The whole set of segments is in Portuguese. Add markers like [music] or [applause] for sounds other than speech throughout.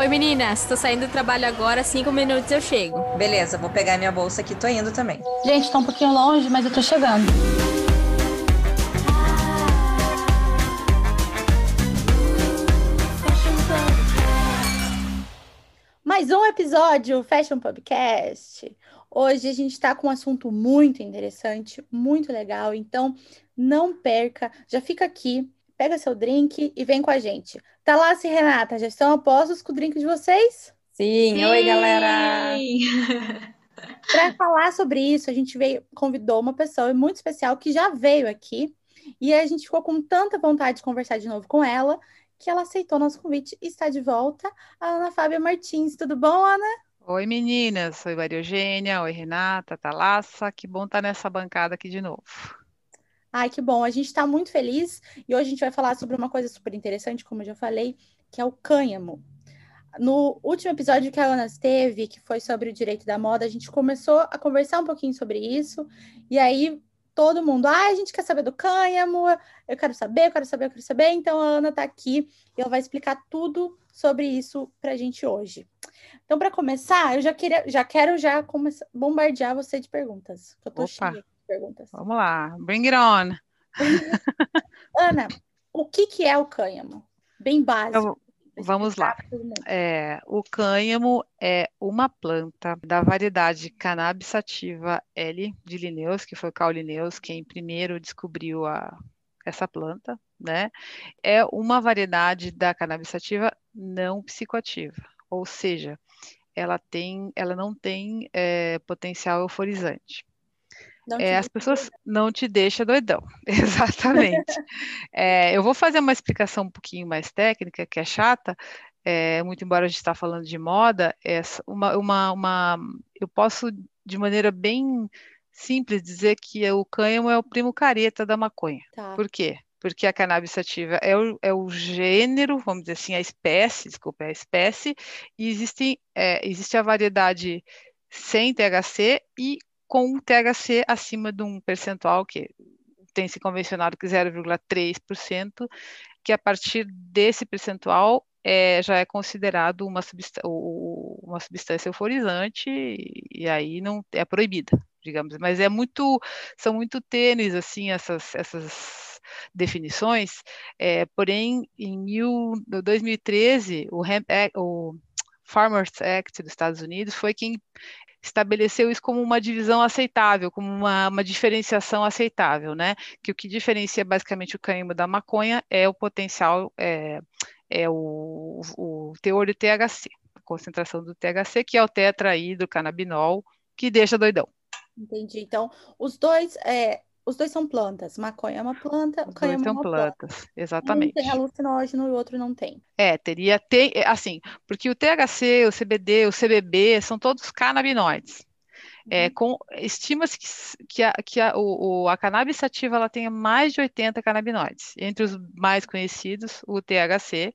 Oi meninas, tô saindo do trabalho agora, cinco minutos eu chego. Beleza, vou pegar minha bolsa aqui, tô indo também. Gente, tá um pouquinho longe, mas eu tô chegando. Mais um episódio Fashion Podcast. Hoje a gente está com um assunto muito interessante, muito legal, então não perca, já fica aqui, pega seu drink e vem com a gente. Talassa e Renata, já estão apostos com o drink de vocês? Sim, Sim. oi galera! [laughs] Para falar sobre isso, a gente veio, convidou uma pessoa muito especial que já veio aqui e a gente ficou com tanta vontade de conversar de novo com ela que ela aceitou nosso convite e está de volta, a Ana Fábia Martins. Tudo bom, Ana? Oi, meninas. Oi, Maria Eugênia. Oi, Renata, Talassa. Que bom estar nessa bancada aqui de novo. Ai, que bom. A gente está muito feliz e hoje a gente vai falar sobre uma coisa super interessante, como eu já falei, que é o cânhamo. No último episódio que a Ana teve, que foi sobre o direito da moda, a gente começou a conversar um pouquinho sobre isso, e aí todo mundo, ah, a gente quer saber do cânhamo, eu quero saber, eu quero saber, eu quero saber. Então a Ana está aqui e ela vai explicar tudo sobre isso para a gente hoje. Então, para começar, eu já, queria, já quero já começar, bombardear você de perguntas. Eu tô Opa. cheia perguntas. Vamos lá, bring it on. [laughs] Ana, o que, que é o cânhamo? Bem básico. Vamos lá. É, o cânhamo é uma planta da variedade cannabis sativa L de Linnaeus, que foi Carl Linnaeus quem primeiro descobriu a, essa planta, né? É uma variedade da cannabis sativa não psicoativa, ou seja, ela, tem, ela não tem é, potencial euforizante. É, as pessoas não te deixam doidão, [laughs] exatamente. é, eu vou fazer uma explicação um pouquinho mais técnica, que é chata, é, muito embora a gente está falando de moda, é uma, uma, uma, eu posso, de maneira bem simples, dizer que o cânhamo é o primo careta da maconha. Tá. Por quê? porque a cannabis sativa é o, é o gênero, vamos dizer assim, a espécie, desculpa, é a espécie, e existe, é, existe a variedade sem THC e com THC acima de um percentual que tem se convencionado que 0,3%, que a partir desse percentual é, já é considerado uma, substância, uma substância euforizante e, e aí não é proibida, digamos. Mas é muito, são muito tênues assim essas, essas definições, é, porém, em mil, 2013, o, é, o Farmers Act dos Estados Unidos foi quem estabeleceu isso como uma divisão aceitável, como uma, uma, diferenciação aceitável, né? Que o que diferencia basicamente o cânhamo da maconha é o potencial, é, é o, o, teor de THC, a concentração do THC, que é o tetrahidrocannabinol, que deixa doidão. Entendi. Então, os dois, é, os dois são plantas. Maconha é uma planta, Os dois são plantas, planta. [laughs] exatamente. Um tem alucinógeno e o outro não tem. É, teria, ter, é, assim, porque o THC, o CBD, o CBB são todos canabinoides. É, uhum. com, estima-se que, que, a, que a, o, a cannabis sativa ela tenha mais de 80 canabinoides. Entre os mais conhecidos, o THC,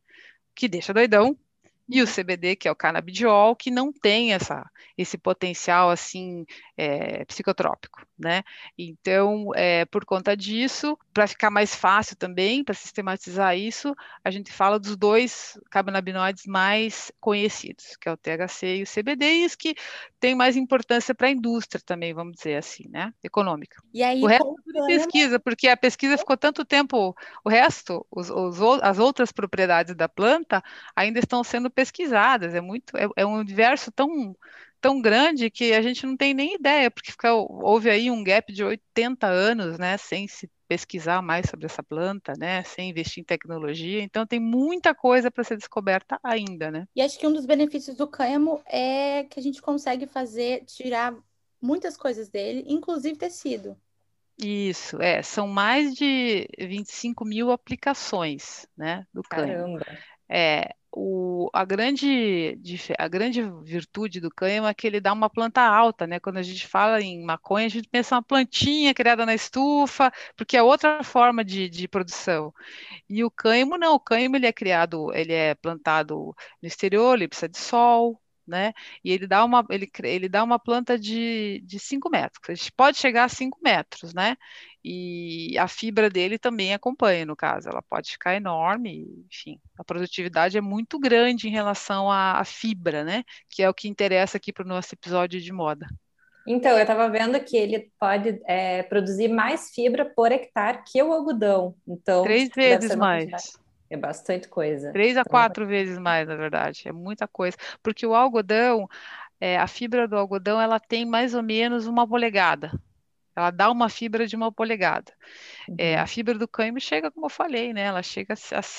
que deixa doidão, e o CBD, que é o canabidiol, que não tem essa, esse potencial assim é, psicotrópico, né? Então, é, por conta disso, para ficar mais fácil também, para sistematizar isso, a gente fala dos dois canabinoides mais conhecidos, que é o THC e o CBD, e os que têm mais importância para a indústria também, vamos dizer assim, né? Econômica. E aí, o resto é pesquisa, porque a pesquisa ficou tanto tempo, o resto, os, os, as outras propriedades da planta ainda estão sendo pesquisadas. É muito, é, é um universo tão tão grande que a gente não tem nem ideia, porque fica, houve aí um gap de 80 anos, né, sem se pesquisar mais sobre essa planta, né, sem investir em tecnologia. Então tem muita coisa para ser descoberta ainda, né? E acho que um dos benefícios do cânhamo é que a gente consegue fazer tirar muitas coisas dele, inclusive tecido. Isso, é, são mais de 25 mil aplicações, né, do cânhamo. Caramba. É, o, a, grande, a grande virtude do cânhamo é que ele dá uma planta alta, né? Quando a gente fala em maconha, a gente pensa uma plantinha criada na estufa, porque é outra forma de, de produção. E o cânhamo não, o cânhamo ele é criado, ele é plantado no exterior, ele precisa de sol, né? E ele dá uma, ele, ele dá uma planta de, de 5 metros, a gente pode chegar a 5 metros, né? E a fibra dele também acompanha, no caso, ela pode ficar enorme, enfim, a produtividade é muito grande em relação à, à fibra, né? Que é o que interessa aqui para o nosso episódio de moda. Então, eu estava vendo que ele pode é, produzir mais fibra por hectare que o algodão. Então, três vezes mais. É bastante coisa. Três a então, quatro vezes mais, na verdade. É muita coisa. Porque o algodão, é, a fibra do algodão, ela tem mais ou menos uma polegada. Ela dá uma fibra de uma polegada. Uhum. É, a fibra do cânhamo chega, como eu falei, né? Ela chega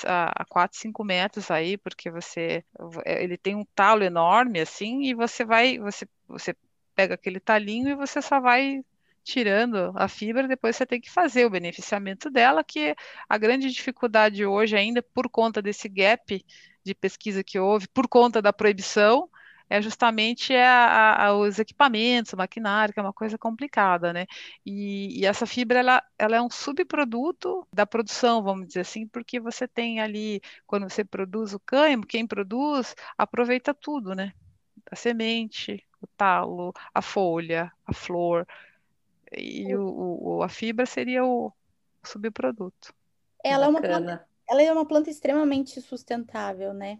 a, a 4, 5 metros aí, porque você é, ele tem um talo enorme assim, e você vai, você, você pega aquele talinho e você só vai tirando a fibra, depois você tem que fazer o beneficiamento dela, que a grande dificuldade hoje ainda por conta desse gap de pesquisa que houve, por conta da proibição, é justamente a, a, os equipamentos, o maquinário, que é uma coisa complicada, né? E, e, essa fibra, ela, ela é um subproduto da produção, vamos dizer assim, porque você tem ali, quando você produz o cânhamo, quem produz aproveita tudo, né? A semente, o talo, a folha, a flor, e o, o, a fibra seria o subproduto. Ela é, uma planta, ela é uma planta extremamente sustentável, né?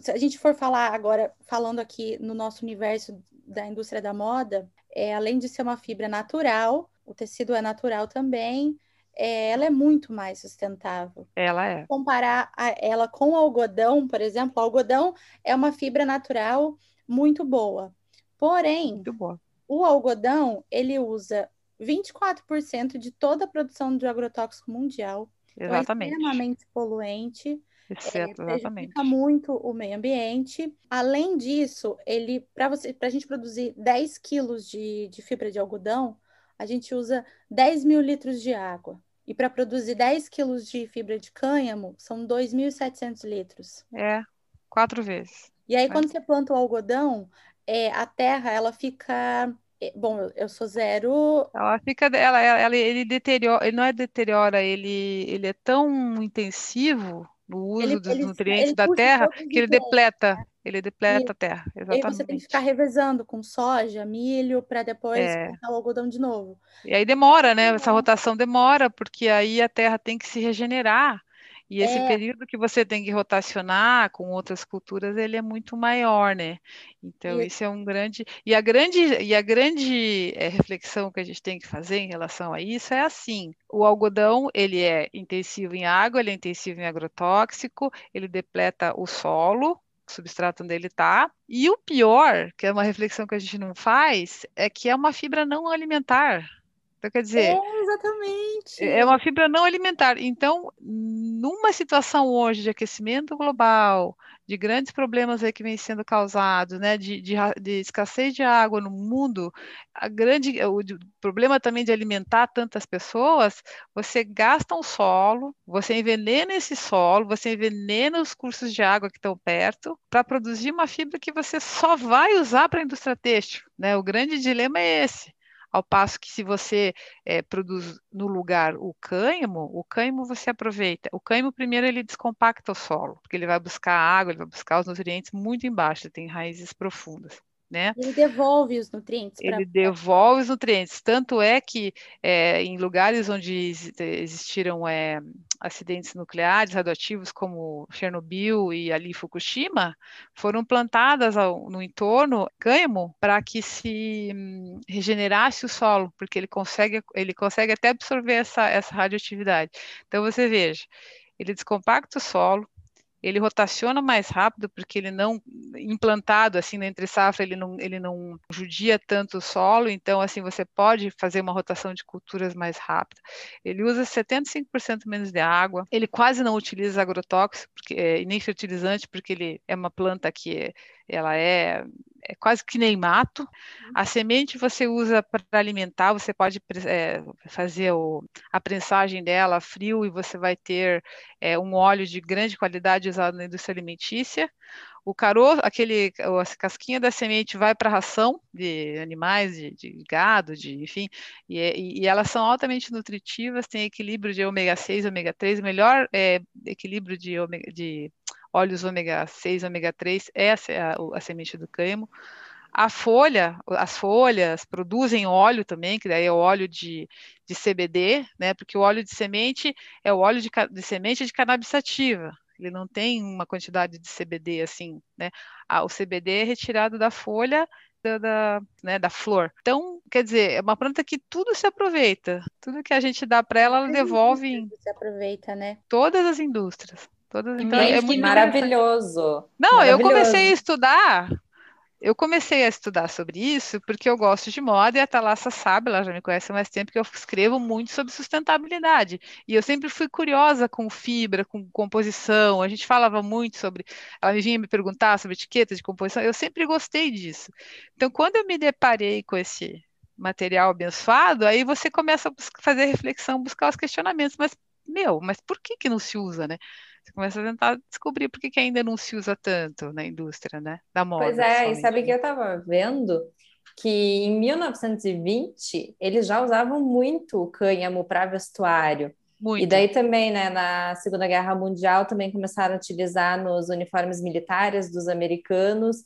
Se a gente for falar agora, falando aqui no nosso universo da indústria da moda, é, além de ser uma fibra natural, o tecido é natural também, é, ela é muito mais sustentável. Ela é. Comparar ela com o algodão, por exemplo, o algodão é uma fibra natural muito boa. Porém, muito boa o algodão, ele usa 24% de toda a produção de agrotóxico mundial. Exatamente. Então é extremamente poluente. Exceto, é, exatamente. muito o meio ambiente. Além disso, ele para você para a gente produzir 10 quilos de, de fibra de algodão, a gente usa 10 mil litros de água. E para produzir 10 quilos de fibra de cânhamo, são 2.700 litros. É, quatro vezes. E aí, é. quando você planta o algodão, é, a terra ela fica é, bom, eu sou zero. Ela fica, ela, ela, ele deteriora, ele não é deteriora, ele, ele é tão intensivo no uso ele, dos ele, nutrientes ele da terra que ele depleta, né? ele depleta e, a terra. Exatamente. E você tem que ficar revezando com soja, milho, para depois é. o algodão de novo. E aí demora, né? Essa rotação demora, porque aí a terra tem que se regenerar. E esse é. período que você tem que rotacionar com outras culturas, ele é muito maior, né? Então, e... isso é um grande. E a grande, e a grande é, reflexão que a gente tem que fazer em relação a isso é assim: o algodão ele é intensivo em água, ele é intensivo em agrotóxico, ele depleta o solo, o substrato onde ele está. E o pior, que é uma reflexão que a gente não faz, é que é uma fibra não alimentar. Então, quer dizer. É, exatamente. É uma fibra não alimentar. Então, numa situação hoje de aquecimento global, de grandes problemas aí que vêm sendo causados, né, de, de, de escassez de água no mundo, a grande, o, problema também de alimentar tantas pessoas, você gasta um solo, você envenena esse solo, você envenena os cursos de água que estão perto, para produzir uma fibra que você só vai usar para a indústria têxtil. Né? O grande dilema é esse. Ao passo que se você é, produz no lugar o cânhamo, o cânhamo você aproveita. O cânhamo primeiro ele descompacta o solo, porque ele vai buscar água, ele vai buscar os nutrientes muito embaixo, tem raízes profundas né? Ele devolve os nutrientes. Pra... Ele devolve os nutrientes. Tanto é que é, em lugares onde existiram é, acidentes nucleares radioativos, como Chernobyl e ali Fukushima, foram plantadas ao, no entorno cânhamo para que se hum, regenerasse o solo, porque ele consegue, ele consegue até absorver essa, essa radioatividade. Então você veja, ele descompacta o solo, ele rotaciona mais rápido porque ele não implantado assim na entre safra ele não ele não judia tanto o solo então assim você pode fazer uma rotação de culturas mais rápida. Ele usa 75% menos de água ele quase não utiliza agrotóxico porque, é, nem fertilizante porque ele é uma planta que ela é é quase que nem mato. Uhum. A semente você usa para alimentar, você pode é, fazer o, a prensagem dela frio e você vai ter é, um óleo de grande qualidade usado na indústria alimentícia. O caroço, aquele, a casquinha da semente vai para a ração de animais, de, de gado, de, enfim, e, e, elas são altamente nutritivas, tem equilíbrio de ômega 6, ômega 3, melhor é, equilíbrio de, ômega, de óleos ômega 6, ômega 3, essa é a, a semente do cânhamo. A folha, as folhas produzem óleo também, que daí é o óleo de, de CBD, né? Porque o óleo de semente é o óleo de, de semente de cannabis sativa. Ele não tem uma quantidade de CBD assim, né? Ah, o CBD é retirado da folha da, da, né, da flor. Então, quer dizer, é uma planta que tudo se aproveita. Tudo que a gente dá para ela, ela devolve em se aproveita, né? Todas as indústrias. Todas, então, é muito maravilhoso. Não, maravilhoso. eu comecei a estudar eu comecei a estudar sobre isso porque eu gosto de moda e a Thalassa sabe, ela já me conhece há mais tempo, que eu escrevo muito sobre sustentabilidade. E eu sempre fui curiosa com fibra, com composição. A gente falava muito sobre. Ela vinha me perguntar sobre etiqueta de composição, eu sempre gostei disso. Então, quando eu me deparei com esse material abençoado, aí você começa a fazer reflexão, buscar os questionamentos. Mas, meu, mas por que, que não se usa, né? Você começa a tentar descobrir por que, que ainda não se usa tanto na indústria, né? Da moda. Pois é, e sabe que eu estava vendo que em 1920 eles já usavam muito o cânhamo para vestuário. Muito. E daí também, né, na Segunda Guerra Mundial também começaram a utilizar nos uniformes militares dos americanos.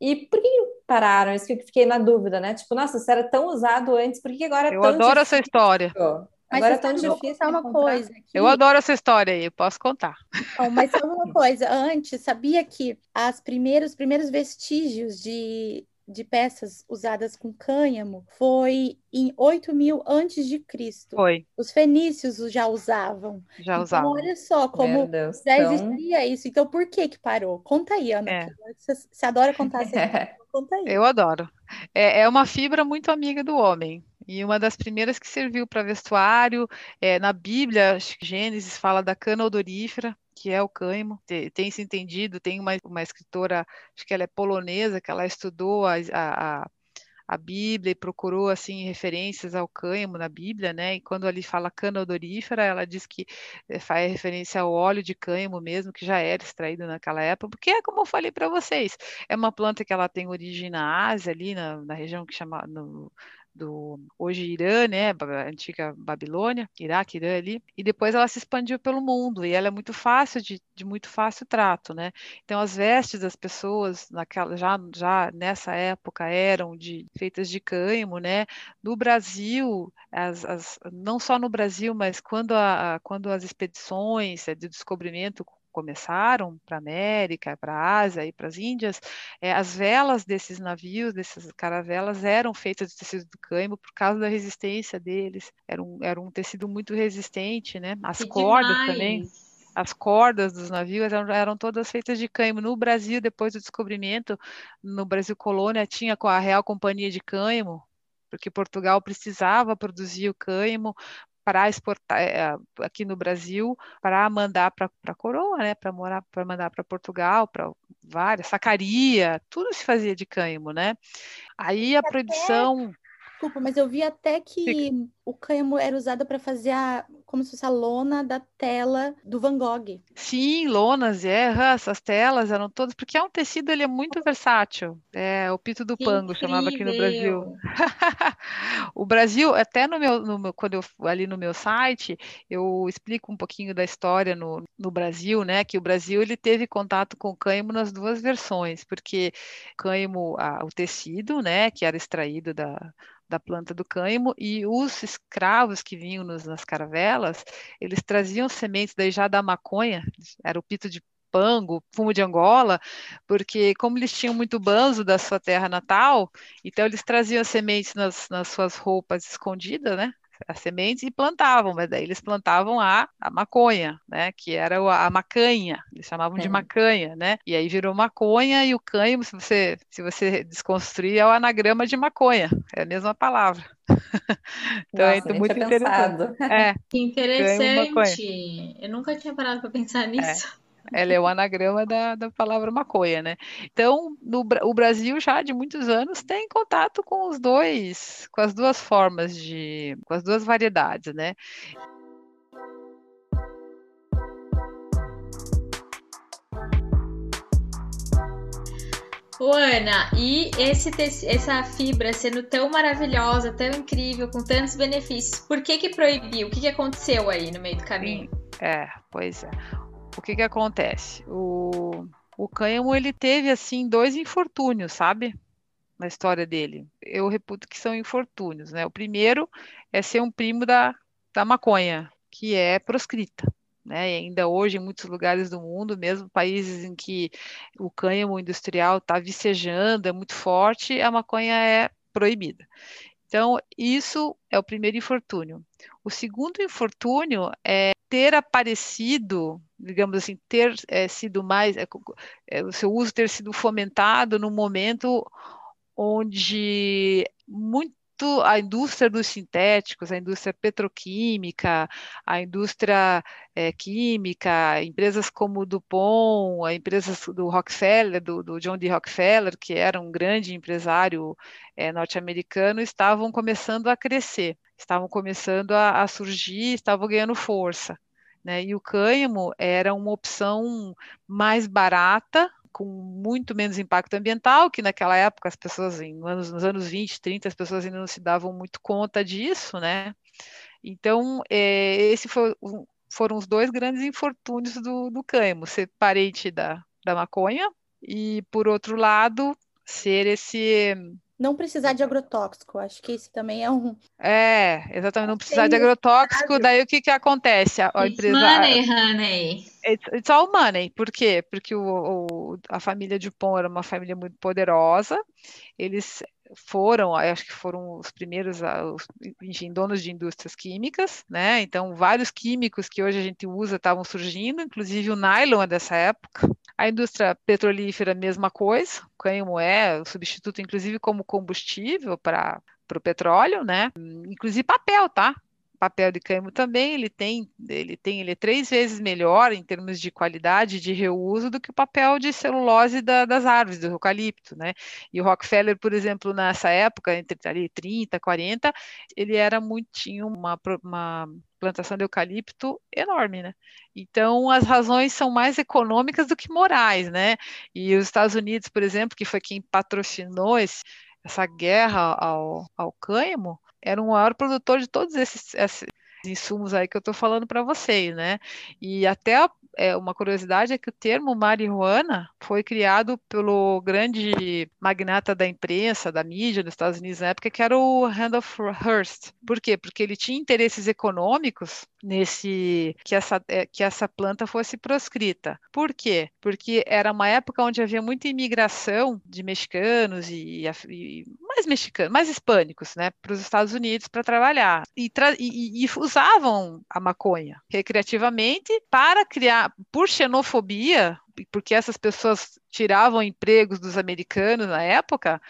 E por que pararam? Isso que eu fiquei na dúvida, né? Tipo, nossa, se era tão usado antes, por que agora é eu tão Eu adoro essa história. Mas Agora é tão difícil uma coisa. Que... Eu adoro essa história aí, posso contar. Mas sabe uma [laughs] coisa, antes, sabia que as primeiros, os primeiros vestígios de, de peças usadas com cânhamo foi em 8 mil antes de Cristo. Foi. Os fenícios já usavam. Já então, usavam. olha só como Deus, já então... existia isso. Então, por que que parou? Conta aí, Ana. É. Você, você adora contar essa [laughs] Conta aí. Eu adoro. É, é uma fibra muito amiga do homem. E uma das primeiras que serviu para vestuário, é, na Bíblia, Gênesis fala da cana odorífera, que é o cânhamo. Tem, tem se entendido, tem uma, uma escritora, acho que ela é polonesa, que ela estudou a, a, a Bíblia e procurou assim referências ao cânhamo na Bíblia, né? E quando ali fala cana odorífera, ela diz que eh, faz referência ao óleo de cânhamo mesmo, que já era extraído naquela época, porque é como eu falei para vocês, é uma planta que ela tem origem na Ásia, ali na, na região que chama no, do hoje Irã, né, antiga Babilônia, Iraque, Irã ali, e depois ela se expandiu pelo mundo e ela é muito fácil de, de muito fácil trato, né? Então as vestes das pessoas naquela já já nessa época eram de feitas de cânhamo, né? No Brasil, as, as, não só no Brasil, mas quando a, quando as expedições de descobrimento começaram para a América, para a Ásia e para as Índias, é, as velas desses navios, dessas caravelas, eram feitas de tecido do cânhamo por causa da resistência deles. Era um, era um tecido muito resistente, né? As que cordas demais. também. As cordas dos navios eram, eram, todas feitas de cânhamo. No Brasil, depois do descobrimento, no Brasil colônia, tinha a Real Companhia de Cânhamo, porque Portugal precisava produzir o cânhamo para exportar é, aqui no Brasil, para mandar para a coroa, né, para morar, para mandar para Portugal, para várias, sacaria, tudo se fazia de cânhamo, né? Aí a proibição Desculpa, mas eu vi até que o cânhamo era usado para fazer a, como se fosse a lona da tela do Van Gogh. Sim, lonas, é, essas telas eram todas, porque é um tecido, ele é muito versátil. É o pito do que pango, incrível. chamava aqui no Brasil. [laughs] o Brasil, até no meu, no meu, quando eu ali no meu site, eu explico um pouquinho da história no, no Brasil, né? Que o Brasil ele teve contato com o cânhamo nas duas versões, porque cânhamo, ah, o tecido, né, que era extraído da da planta do cânhamo e os escravos que vinham nos, nas caravelas, eles traziam sementes daí já da maconha, era o pito de pango, fumo de Angola, porque como eles tinham muito banzo da sua terra natal, então eles traziam as sementes nas, nas suas roupas escondidas, né? As sementes e plantavam, mas daí eles plantavam a, a maconha, né? Que era a, a macanha, eles chamavam é. de macanha, né? E aí virou maconha e o cânhamo, se você, se você desconstruir, é o anagrama de maconha, é a mesma palavra. [laughs] então Nossa, é muito interessante. É, que interessante. Eu nunca tinha parado para pensar é. nisso. É. Ela é o anagrama da, da palavra maconha, né? Então, no, o Brasil já de muitos anos tem contato com os dois, com as duas formas de, com as duas variedades, né? Ô, Ana, e esse, essa fibra sendo tão maravilhosa, tão incrível, com tantos benefícios, por que que proibiu? O que, que aconteceu aí no meio do caminho? É, pois é o que que acontece? O, o cânhamo ele teve assim dois infortúnios, sabe? Na história dele. Eu reputo que são infortúnios, né? O primeiro é ser um primo da, da maconha, que é proscrita. Né? E ainda hoje, em muitos lugares do mundo, mesmo países em que o cânhamo industrial está vicejando, é muito forte, a maconha é proibida. Então, isso é o primeiro infortúnio. O segundo infortúnio é ter aparecido, digamos assim, ter é, sido mais, é, o seu uso ter sido fomentado no momento onde muito a indústria dos sintéticos, a indústria petroquímica, a indústria é, química, empresas como Dupont, empresas do Rockefeller, do, do, John D. Rockefeller, que era um grande empresário é, norte-americano, estavam começando a crescer, estavam começando a, a surgir, estavam ganhando força. Né? E o cânhamo era uma opção mais barata, com muito menos impacto ambiental, que naquela época as pessoas, em, nos, nos anos 20, 30, as pessoas ainda não se davam muito conta disso, né? Então, é, esse foi, foram os dois grandes infortúnios do, do cânhamo, ser parente da, da maconha e, por outro lado, ser esse não precisar de agrotóxico. Acho que esse também é um. É, exatamente, não precisar de agrotóxico. Daí o que, que acontece? A, a empresa. Money, honey. It's, it's, all money. Por quê? Porque o, o, a família Dupont era uma família muito poderosa. Eles foram, acho que foram os primeiros, os, enfim, donos de indústrias químicas, né? Então, vários químicos que hoje a gente usa estavam surgindo, inclusive o nylon é dessa época. A indústria petrolífera, mesma coisa, o cânhamo é substituto, inclusive, como combustível para o petróleo, né? Inclusive papel, tá? Papel de cânhamo também, ele tem, ele tem, ele é três vezes melhor em termos de qualidade de reuso do que o papel de celulose da, das árvores, do eucalipto, né? E o Rockefeller, por exemplo, nessa época, entre ali 30, 40, ele era muito, tinha uma, uma plantação de eucalipto enorme, né? Então, as razões são mais econômicas do que morais, né? E os Estados Unidos, por exemplo, que foi quem patrocinou esse, essa guerra ao, ao cânhamo, era o maior produtor de todos esses, esses insumos aí que eu estou falando para vocês, né? E até é, uma curiosidade é que o termo marihuana foi criado pelo grande magnata da imprensa, da mídia dos Estados Unidos na época, que era o Randolph Hearst. Por quê? Porque ele tinha interesses econômicos nesse que essa, é, que essa planta fosse proscrita. Por quê? Porque era uma época onde havia muita imigração de mexicanos e, e mais mexicanos, mais hispânicos, né, para os Estados Unidos para trabalhar e, tra e, e usavam a maconha recreativamente para criar, por xenofobia, porque essas pessoas tiravam empregos dos americanos na época,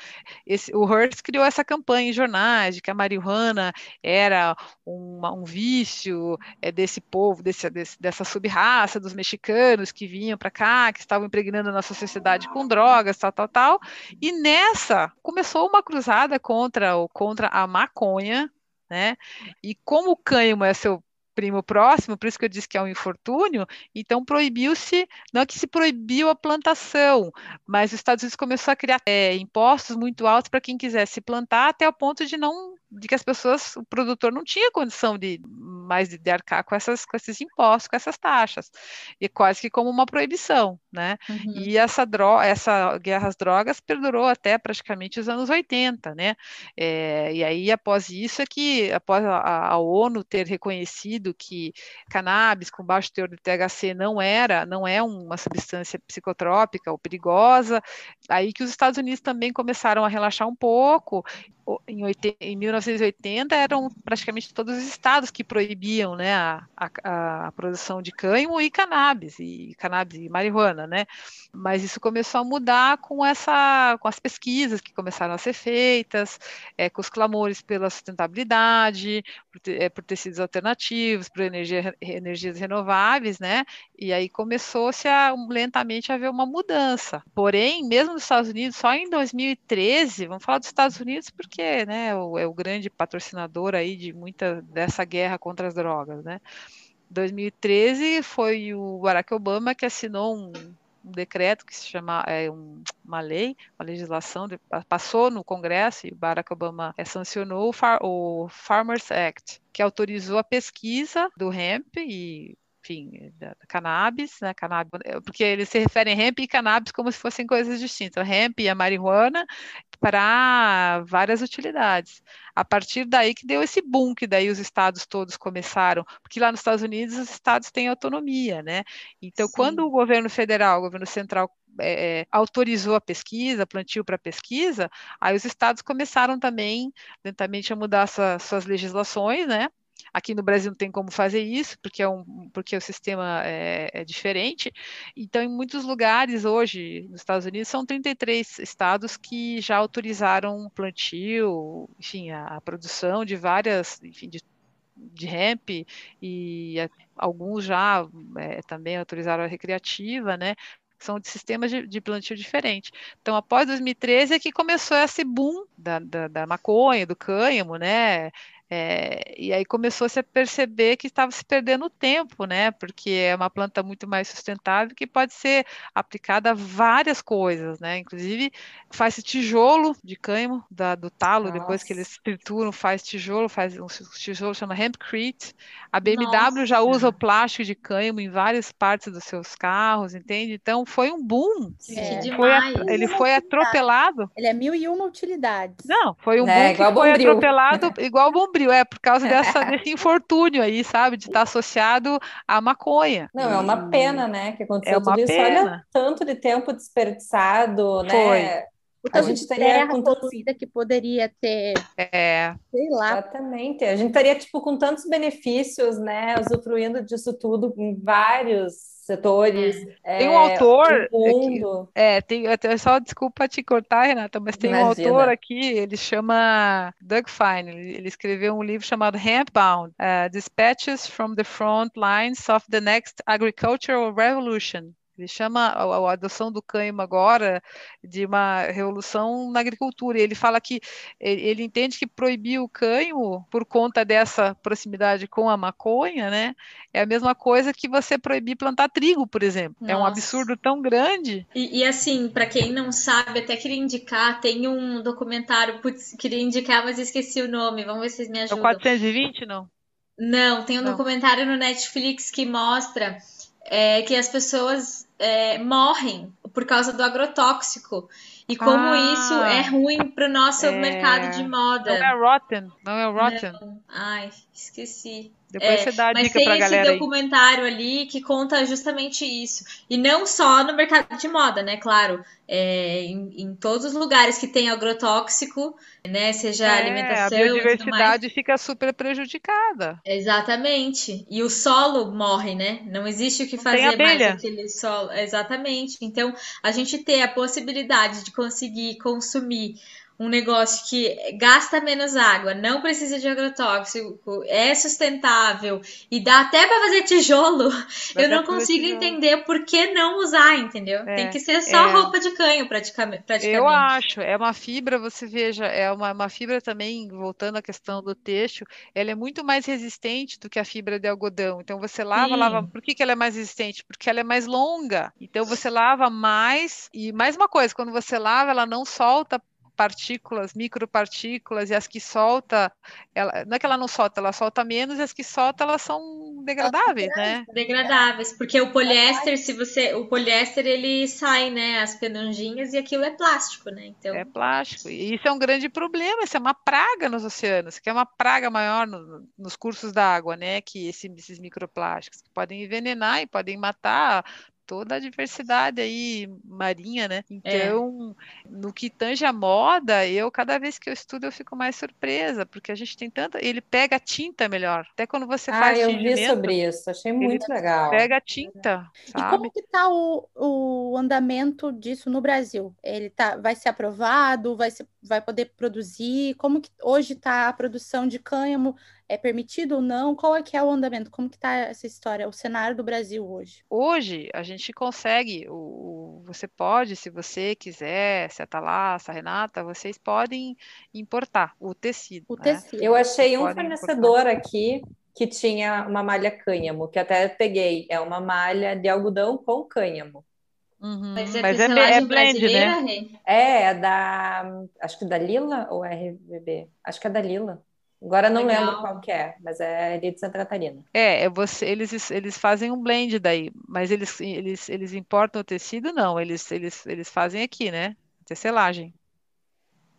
esse, o Hearst criou essa campanha em jornais de que a marihuana era uma, um vício é, desse povo, desse, desse, dessa subraça dos mexicanos que vinham para cá, que estavam impregnando a nossa sociedade com drogas, tal, tal, tal. E nessa começou uma cruzada contra, contra a maconha, né? E como o cânhamo é seu primo próximo, por isso que eu disse que é um infortúnio, então proibiu-se, não é que se proibiu a plantação, mas os Estados Unidos começou a criar é, impostos muito altos para quem quisesse plantar, até o ponto de não de que as pessoas, o produtor não tinha condição de mais de, de arcar com, essas, com esses impostos, com essas taxas, e quase que como uma proibição, né? Uhum. E essa, dro essa guerra às drogas perdurou até praticamente os anos 80, né? É, e aí, após isso, é que, após a, a, ONU ter reconhecido que cannabis com baixo teor de THC não era, não é uma substância psicotrópica ou perigosa, aí que os Estados Unidos também começaram a relaxar um pouco, em, 80, em 1980 eram praticamente todos os estados que proibiam né, a, a, a, produção de cânhamo e cannabis, e cannabis e marihuana, né? Mas isso começou a mudar com essa, com as pesquisas que começaram a ser feitas, é, com os clamores pela sustentabilidade, por, é, por tecidos alternativos, por energia, energias renováveis, né? E aí começou-se lentamente a haver uma mudança. Porém, mesmo nos Estados Unidos, só em 2013, vamos falar dos Estados Unidos porque, né, é o, é o grande patrocinador aí de muita dessa guerra contra as drogas, né? 2013 foi o Barack Obama que assinou um, um decreto que se chama é, um, uma lei, uma legislação, de, passou no Congresso e Barack Obama é, sancionou o, Far, o Farmers Act, que autorizou a pesquisa do hemp e enfim, da cannabis, né, cannabis, porque eles se referem hemp e cannabis como se fossem coisas distintas. hemp e a marihuana para várias utilidades. A partir daí que deu esse boom, que daí os estados todos começaram, porque lá nos Estados Unidos os estados têm autonomia, né? Então, Sim. quando o governo federal, o governo central é, é autorizou a pesquisa, plantio para pesquisa, aí os estados começaram também lentamente a mudar sua, suas legislações, né? Aqui no Brasil não tem como fazer isso, porque, é um, porque o sistema é, é, diferente. Então, em muitos lugares hoje, nos Estados Unidos, são 33 estados que já autorizaram plantio, enfim, a, a produção de várias, enfim, de, de hemp e alguns já é, também autorizaram a recreativa, né? são de sistemas de, de, plantio diferente. Então, após 2013 é que começou esse boom da, da, da maconha, do cânhamo, né? É, e aí começou-se a perceber que estava se perdendo tempo, né? Porque é uma planta muito mais sustentável que pode ser aplicada a várias coisas, né? Inclusive faz tijolo de cânhamo da, do talo, Nossa. depois que eles trituram, faz tijolo, faz um tijolo chama hempcrete. A BMW Nossa. já usa o plástico de cânhamo em várias partes dos seus carros, entende? Então foi um boom. É. Foi, ele foi atropelado. Ele é mil e uma utilidades. Não, foi um é, boom que foi atropelado igual o bombril, é por causa dessa, [laughs] desse infortúnio aí, sabe? De estar associado à maconha. Não, é uma pena, né? Que aconteceu é tudo isso. Pena. Olha tanto de tempo desperdiçado, né? Foi. a gente teria com poluída que poderia ter. É. Sei lá. Exatamente. A gente estaria, tipo, com tantos benefícios, né? Usufruindo disso tudo em vários setores. É. Tem um autor. Mundo. É, tem, é, só desculpa te cortar, Renata, mas tem Imagina. um autor aqui, ele chama Doug Fine. Ele, ele escreveu um livro chamado Handbound: uh, Dispatches from the Front Lines of the Next Agricultural Revolution. Ele chama a, a, adoção do cânhamo agora de uma revolução na agricultura. Ele fala que ele, ele, entende que proibir o cânhamo por conta dessa proximidade com a maconha, né, é a mesma coisa que você proibir plantar trigo, por exemplo. Nossa. É um absurdo tão grande. E, e assim, para quem não sabe, até queria indicar, tem um documentário, putz, queria indicar, mas esqueci o nome. Vamos ver se vocês me ajudam. É o 420, não? Não, tem um não. documentário no Netflix que mostra é, que as pessoas é, morrem por causa do agrotóxico. E como ah, isso é ruim para o nosso é... mercado de moda. Não é Rotten, não é Rotten. Não. Ai, esqueci. Depois é, você dá a dica pra galera. Mas tem esse documentário aí. ali que conta justamente isso. E não só no mercado de moda, né? Claro, é, em, em, todos os lugares que tem agrotóxico, né? Seja é, alimentação. A biodiversidade fica super prejudicada. Exatamente. E o solo morre, né? Não existe o que não fazer mais aquele solo. Exatamente. Então, a gente ter a possibilidade de conseguir consumir um negócio que gasta menos água, não precisa de agrotóxico, é sustentável e dá até para fazer tijolo, eu não consigo entender por que não usar, entendeu? É, Tem que ser só é. roupa de canho praticamente, praticamente. Eu acho, é uma fibra, você veja, é uma, uma fibra também, voltando à questão do texto, ela é muito mais resistente do que a fibra de algodão. Então você lava, Sim. lava. Por que, que ela é mais resistente? Porque ela é mais longa. Então você lava mais. E mais uma coisa, quando você lava, ela não solta partículas, micropartículas, e as que solta, ela, não é que ela não solta, ela solta menos, e as que solta, elas são degradáveis, né? Degradáveis, porque o poliéster, se você. O poliéster ele sai, né? As penanginhas e aquilo é plástico, né? Então... É plástico. E isso é um grande problema, isso é uma praga nos oceanos, que é uma praga maior no, nos cursos da água, né? Que esse, esses microplásticos que podem envenenar e podem matar toda a diversidade aí marinha, né? É. Então, é. no que tange a moda, eu cada vez que eu estudo eu fico mais surpresa, porque a gente tem tanta, ele pega a tinta melhor. Até quando você ah, faz eu vi sobre isso, achei muito legal. Pega a tinta, sabe? E como que tá o, o andamento disso no Brasil? Ele tá vai ser aprovado, vai ser, vai poder produzir? Como que hoje está a produção de cânhamo é permitido ou não? Qual é que é o andamento? Como que está essa história, o cenário do Brasil hoje? Hoje a gente consegue, o, você pode, se você quiser, se a Thalassa, a Renata, vocês podem importar o tecido. O né? tecido. Eu achei um fornecedor importar. aqui que tinha uma malha cânhamo, que até peguei. É uma malha de algodão com cânhamo. Uhum. Mas é, Mas é, é blend, né? É, é da. Acho que da Lila ou RVB? Acho que é da Lila. Agora não Legal. lembro qual que é, mas é ali de Santa Catarina. É, é você, eles, eles fazem um blend daí, mas eles, eles, eles importam o tecido? Não, eles, eles, eles fazem aqui, né? Tecelagem.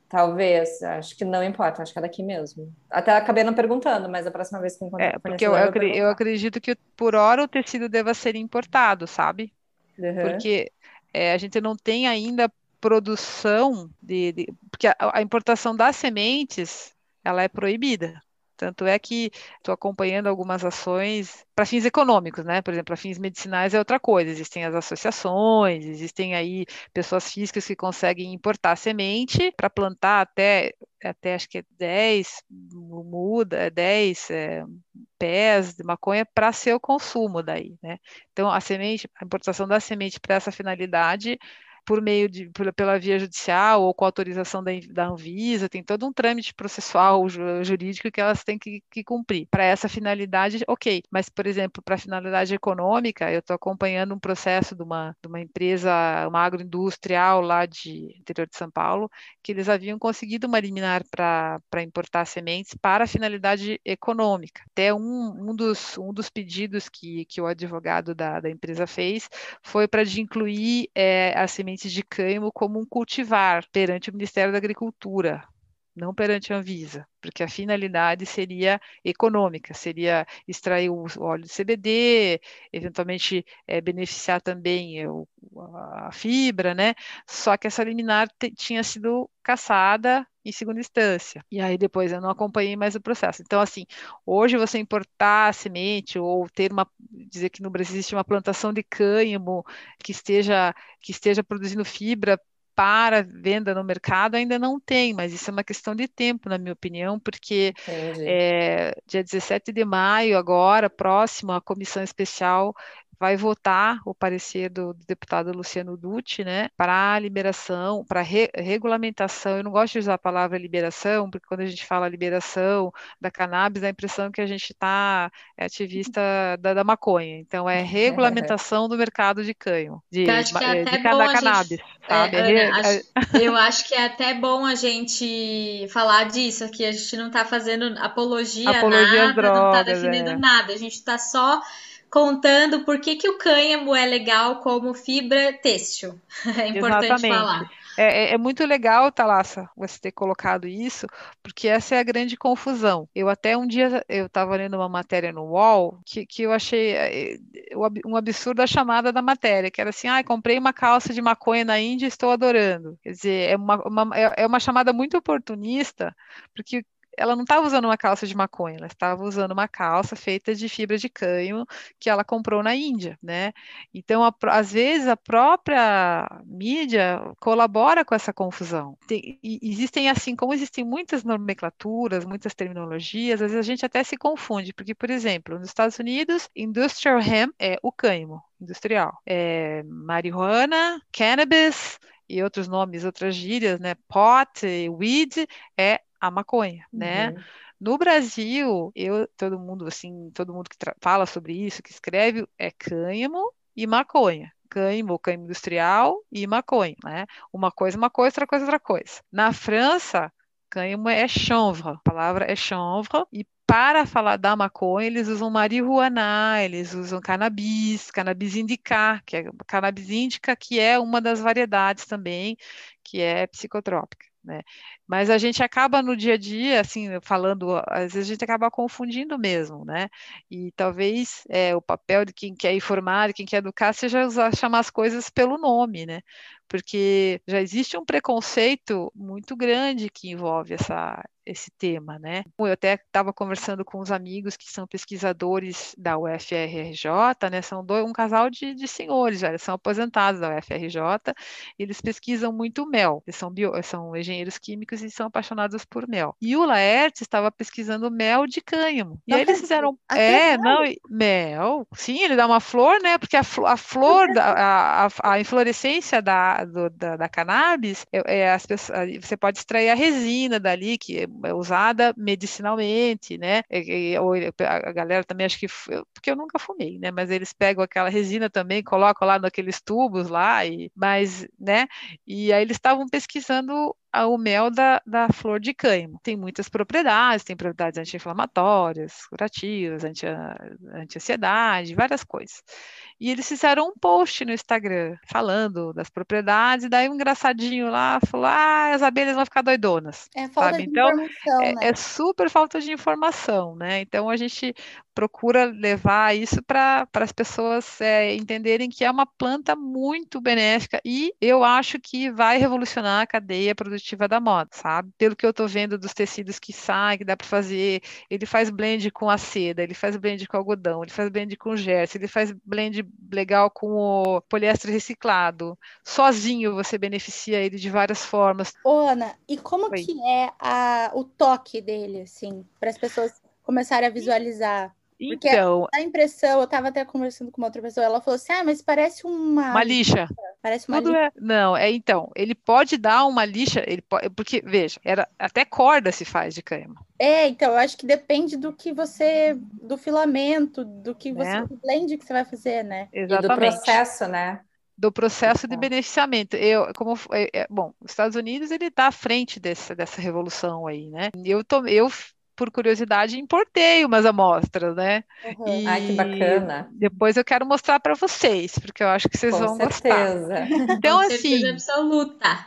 Talvez, acho que não importa, acho que é daqui mesmo. Até acabei não perguntando, mas a próxima vez que encontrar. É, porque eu, eu, eu, acredito que por hora o tecido deva ser importado, sabe? Uhum. Porque é, a gente não tem ainda produção de, de porque a, a, importação das sementes ela é proibida. Tanto é que estou acompanhando algumas ações para fins econômicos, né? Por exemplo, para fins medicinais é outra coisa. Existem as associações, existem aí pessoas físicas que conseguem importar semente para plantar até, até acho que é 10 muda, 10 é, pés de maconha para seu consumo daí, né? Então a semente, a importação da semente para essa finalidade por meio de pela via judicial ou com autorização da, da Anvisa, tem todo um trâmite processual jurídico que elas têm que, que cumprir. Para essa finalidade, ok. Mas, por exemplo, para finalidade econômica, eu estou acompanhando um processo de uma, de uma empresa, uma agroindustrial lá de interior de São Paulo, que eles haviam conseguido uma liminar para importar sementes para finalidade econômica. Até um, um, dos, um dos pedidos que, que o advogado da, da empresa fez foi para de incluir é, as sementes sementes de cânhamo como um cultivar perante o Ministério da Agricultura, não perante a Anvisa, porque a finalidade seria econômica, seria extrair o óleo de CBD, eventualmente é, beneficiar também o, a fibra, né? Só que essa liminar tinha sido caçada em segunda instância. E aí depois eu não acompanhei mais o processo. Então, assim, hoje você importar semente ou ter uma dizer que no Brasil existe uma plantação de cânhamo que esteja que esteja produzindo fibra para venda no mercado ainda não tem, mas isso é uma questão de tempo, na minha opinião, porque é, dia 17 de maio, agora, próximo, a comissão especial vai votar o parecer do, do deputado Luciano Dutti, né, para a liberação, para re, regulamentação. Eu não gosto de usar a palavra liberação, porque quando a gente fala liberação da cannabis, dá a impressão que a gente está é ativista da, da, maconha. Então, [laughs] é regulamentação do mercado de canho, de, eu acho que é até de, bom da cannabis. Gente, sabe? É, Ana, acho, [laughs] eu acho que é até bom a gente falar disso aqui. A gente não está fazendo apologia, apologia nada, drogas, não está defendendo é. nada. A gente está só contando por que, que o cânhamo é legal como fibra têxtil. [laughs] É importante Exatamente. falar. É, é, é, muito legal, Thalassa, você ter colocado isso, porque essa é a grande confusão. Eu até um dia eu estava lendo uma matéria no UOL que, que eu achei é, um absurdo a chamada da matéria, que era assim, ah, comprei uma calça de maconha na Índia e estou adorando. Quer dizer, é uma, uma, é, é uma chamada muito oportunista, porque ela não estava usando uma calça de maconha, ela estava usando uma calça feita de fibra de canho que ela comprou na Índia, né? Então, a, às vezes, a própria mídia colabora com essa confusão. Tem, existem, assim, como existem muitas nomenclaturas, muitas terminologias, às vezes a gente até se confunde, porque, por exemplo, nos Estados Unidos, industrial hemp é o cânhamo industrial, é marihuana, cannabis, e outros nomes, outras gírias, né? Pot, weed é a maconha, né? Uhum. No Brasil, eu, todo mundo assim, todo mundo que fala sobre isso, que escreve, é cânhamo e maconha. Cânhamo, cânhamo industrial e maconha, né? Uma coisa, uma coisa, outra coisa, outra coisa. Na França, cânhamo é chanvre, a palavra é chanvre, e para falar da maconha, eles usam marihuana, eles usam cannabis, cannabis indica, que é cannabis indica, que é uma das variedades também, que é psicotrópica. Né? Mas a gente acaba no dia a dia, assim, falando, às vezes a gente acaba confundindo mesmo, né? E talvez é, o papel de quem quer informar, de quem quer educar, seja usar, chamar as coisas pelo nome, né? Porque já existe um preconceito muito grande que envolve essa, esse tema, né? Eu até estava conversando com os amigos que são pesquisadores da UFRJ, né? São dois, um casal de, de senhores, já, eles são aposentados da UFRJ, e eles pesquisam muito mel, eles são, bio, são engenheiros químicos e são apaixonados por mel. E o Laerte estava pesquisando mel de cânhamo. E não aí eles fizeram, é, mel. não, mel, sim, ele dá uma flor, né? Porque a, a flor, a, a, a inflorescência da, do, da, da cannabis, é, é as pessoas, você pode extrair a resina dali, que é usada medicinalmente, né? E, ou a galera também acho que porque eu nunca fumei, né? Mas eles pegam aquela resina também, colocam lá naqueles tubos lá e mas, né? E aí eles estavam pesquisando o mel da, da flor de cânhamo. Tem muitas propriedades, tem propriedades anti-inflamatórias, curativas, anti-ansiedade, anti várias coisas. E eles fizeram um post no Instagram falando das propriedades, e daí um engraçadinho lá falou: ah, as abelhas vão ficar doidonas. É falta sabe? de então, informação, é, né? é super falta de informação, né? Então a gente procura levar isso para as pessoas é, entenderem que é uma planta muito benéfica e eu acho que vai revolucionar a cadeia produtiva da moda, sabe? Pelo que eu estou vendo dos tecidos que saem, que dá para fazer, ele faz blend com a seda, ele faz blend com algodão, ele faz blend com jersey, ele faz blend legal com o poliéster reciclado. Sozinho você beneficia ele de várias formas. Ô, Ana, e como Oi. que é a, o toque dele, assim, para as pessoas começarem a visualizar? Porque então, a impressão, eu estava até conversando com uma outra pessoa, ela falou assim: ah, mas parece uma. Uma lixa. Parece uma Tudo lixa. É... Não, é então, ele pode dar uma lixa, ele pode... porque, veja, era... até corda se faz de cânhamo. É, então, eu acho que depende do que você. do filamento, do que você. Né? do blend que você vai fazer, né? Exatamente. E do processo, né? do processo de beneficiamento. Eu, como, é, é, bom, os Estados Unidos ele está à frente dessa, dessa revolução aí, né? Eu, tô, eu por curiosidade, importei umas amostras, né? Uhum. E Ai, que bacana. Depois eu quero mostrar para vocês, porque eu acho que vocês Com vão certeza. gostar. Então, Com assim. absoluta.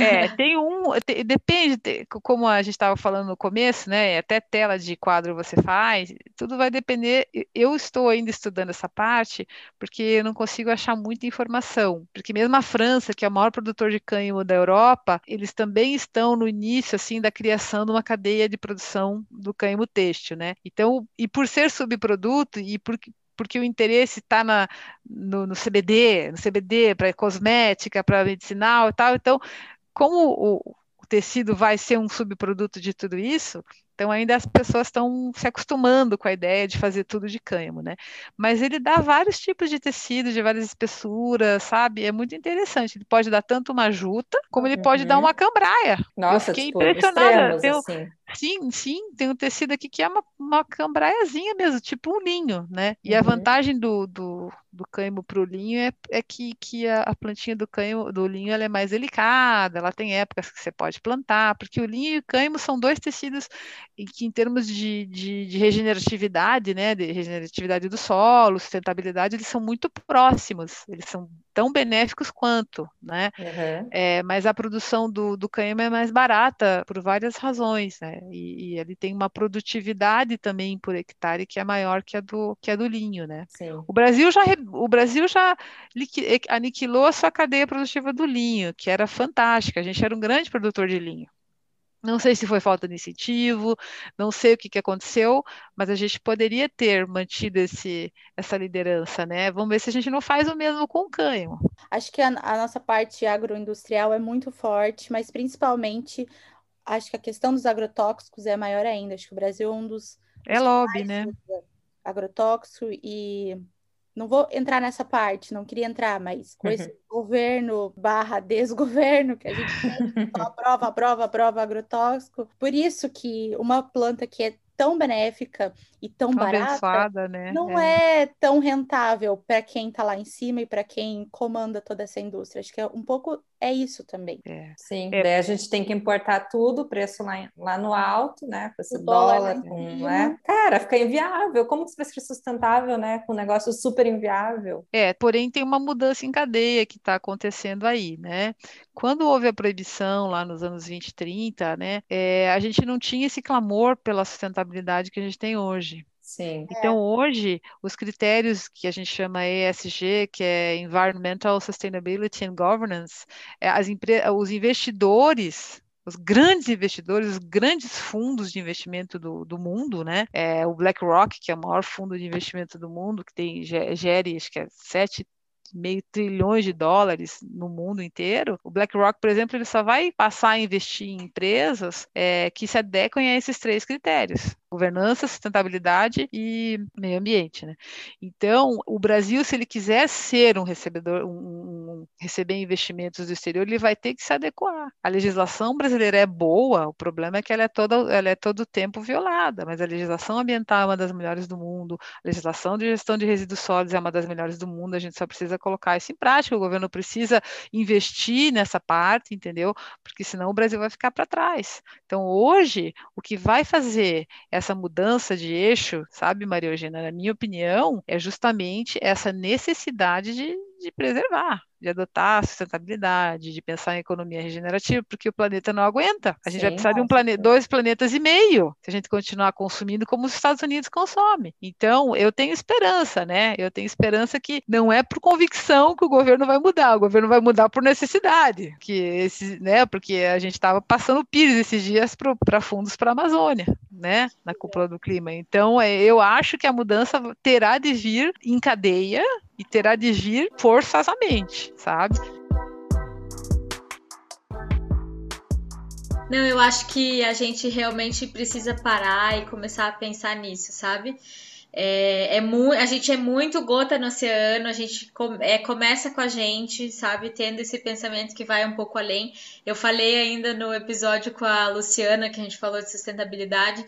É, tem um. Tem, depende, como a gente estava falando no começo, né? Até tela de quadro você faz, tudo vai depender. Eu estou ainda estudando essa parte, porque eu não consigo achar muita informação. Porque mesmo a França, que é o maior produtor de cânhamo da Europa, eles também estão no início, assim, da criação de uma cadeia de produção do cânhamo têxtil, né? Então, e por ser subproduto e por, porque o interesse está no, no, CBD, no CBD para cosmética, para medicinal e tal, então, como o, o tecido vai ser um subproduto de tudo isso, então ainda as pessoas estão se acostumando com a ideia de fazer tudo de cânhamo, né? Mas ele dá vários tipos de tecido, de várias espessuras, sabe? É muito interessante. Ele pode dar tanto uma juta, como ele uhum. pode dar uhum. uma cambraia. Nossa, Eu fiquei tipo, impressionada. Tem, assim. Sim, sim, tem um tecido aqui que é uma, uma cambraiazinha mesmo, tipo um linho, né? E uhum. a vantagem do, do, do cânhamo para o linho é, é que, que a, a, plantinha do cânhamo, do linho ela é mais delicada, ela tem épocas que você pode plantar, porque o linho e o cânhamo são dois tecidos que, em termos de, de, de regeneratividade, né, de regeneratividade do solo, sustentabilidade, eles são muito próximos, eles são tão benéficos quanto, né? Uhum. É, mas a produção do, do cânhamo é mais barata por várias razões, né? E, e, ele tem uma produtividade também por hectare que é maior que a do, que a do linho, né? Sim. O Brasil já, o Brasil já aniquilou a sua cadeia produtiva do linho, que era fantástica. A gente era um grande produtor de linho. Não sei se foi falta de incentivo, não sei o que, que aconteceu, mas a gente poderia ter mantido esse, essa liderança, né? Vamos ver se a gente não faz o mesmo com o cânhamo. Acho que a, a nossa parte agroindustrial é muito forte, mas principalmente acho que a questão dos agrotóxicos é maior ainda. Acho que o Brasil é um dos. É lobby, né? Agrotóxico e não vou entrar nessa parte, não queria entrar, mas com esse governo barra desgoverno que a gente tem, [laughs] aprova, aprova, aprova agrotóxico, por isso que uma planta que é tão benéfica e tão, tão barata, né? não é. é tão rentável para quem está lá em cima e para quem comanda toda essa indústria. Acho que é um pouco é isso também. É. Sim, é. daí a gente tem que importar tudo, o preço lá, lá no alto, né? Com esse o dólar, dólar com, né? Cara, fica inviável. Como que isso vai ser sustentável, né? Com um negócio super inviável. É, porém tem uma mudança em cadeia que está acontecendo aí, né? Quando houve a proibição lá nos anos 20 e 30, né? É, a gente não tinha esse clamor pela sustentabilidade que a gente tem hoje. Sim. Então, hoje, os critérios que a gente chama ESG, que é Environmental Sustainability and Governance, é as os investidores os grandes investidores, os grandes fundos de investimento do, do mundo, né? É, o BlackRock, que é o maior fundo de investimento do mundo, que tem gere, acho que é 7 meio trilhões de dólares no mundo inteiro, o BlackRock, por exemplo, ele só vai passar a investir em empresas é, que se adequem a esses três critérios. Governança, sustentabilidade e meio ambiente, né? Então, o Brasil, se ele quiser ser um recebedor, um, um, receber investimentos do exterior, ele vai ter que se adequar. A legislação brasileira é boa, o problema é que ela é toda, ela é todo tempo violada, mas a legislação ambiental é uma das melhores do mundo, a legislação de gestão de resíduos sólidos é uma das melhores do mundo, a gente só precisa colocar isso em prática, o governo precisa investir nessa parte, entendeu? Porque senão o Brasil vai ficar para trás. Então, hoje, o que vai fazer essa mudança de eixo, sabe, Maria Eugênia, na minha opinião, é justamente essa necessidade de, de preservar, de adotar a sustentabilidade, de pensar em economia regenerativa, porque o planeta não aguenta. A gente Sim, vai precisar de um planeta, dois planetas e meio, se a gente continuar consumindo como os Estados Unidos consomem. Então, eu tenho esperança, né? Eu tenho esperança que não é por convicção que o governo vai mudar, o governo vai mudar por necessidade, que esse, né? Porque a gente estava passando pires esses dias para fundos para a Amazônia, né? Na cúpula do clima. Então, é, eu acho que a mudança terá de vir em cadeia e terá de vir forçosamente, sabe? Não, eu acho que a gente realmente precisa parar e começar a pensar nisso, sabe? É, é a gente é muito gota no oceano, a gente é, começa com a gente, sabe? Tendo esse pensamento que vai um pouco além. Eu falei ainda no episódio com a Luciana, que a gente falou de sustentabilidade,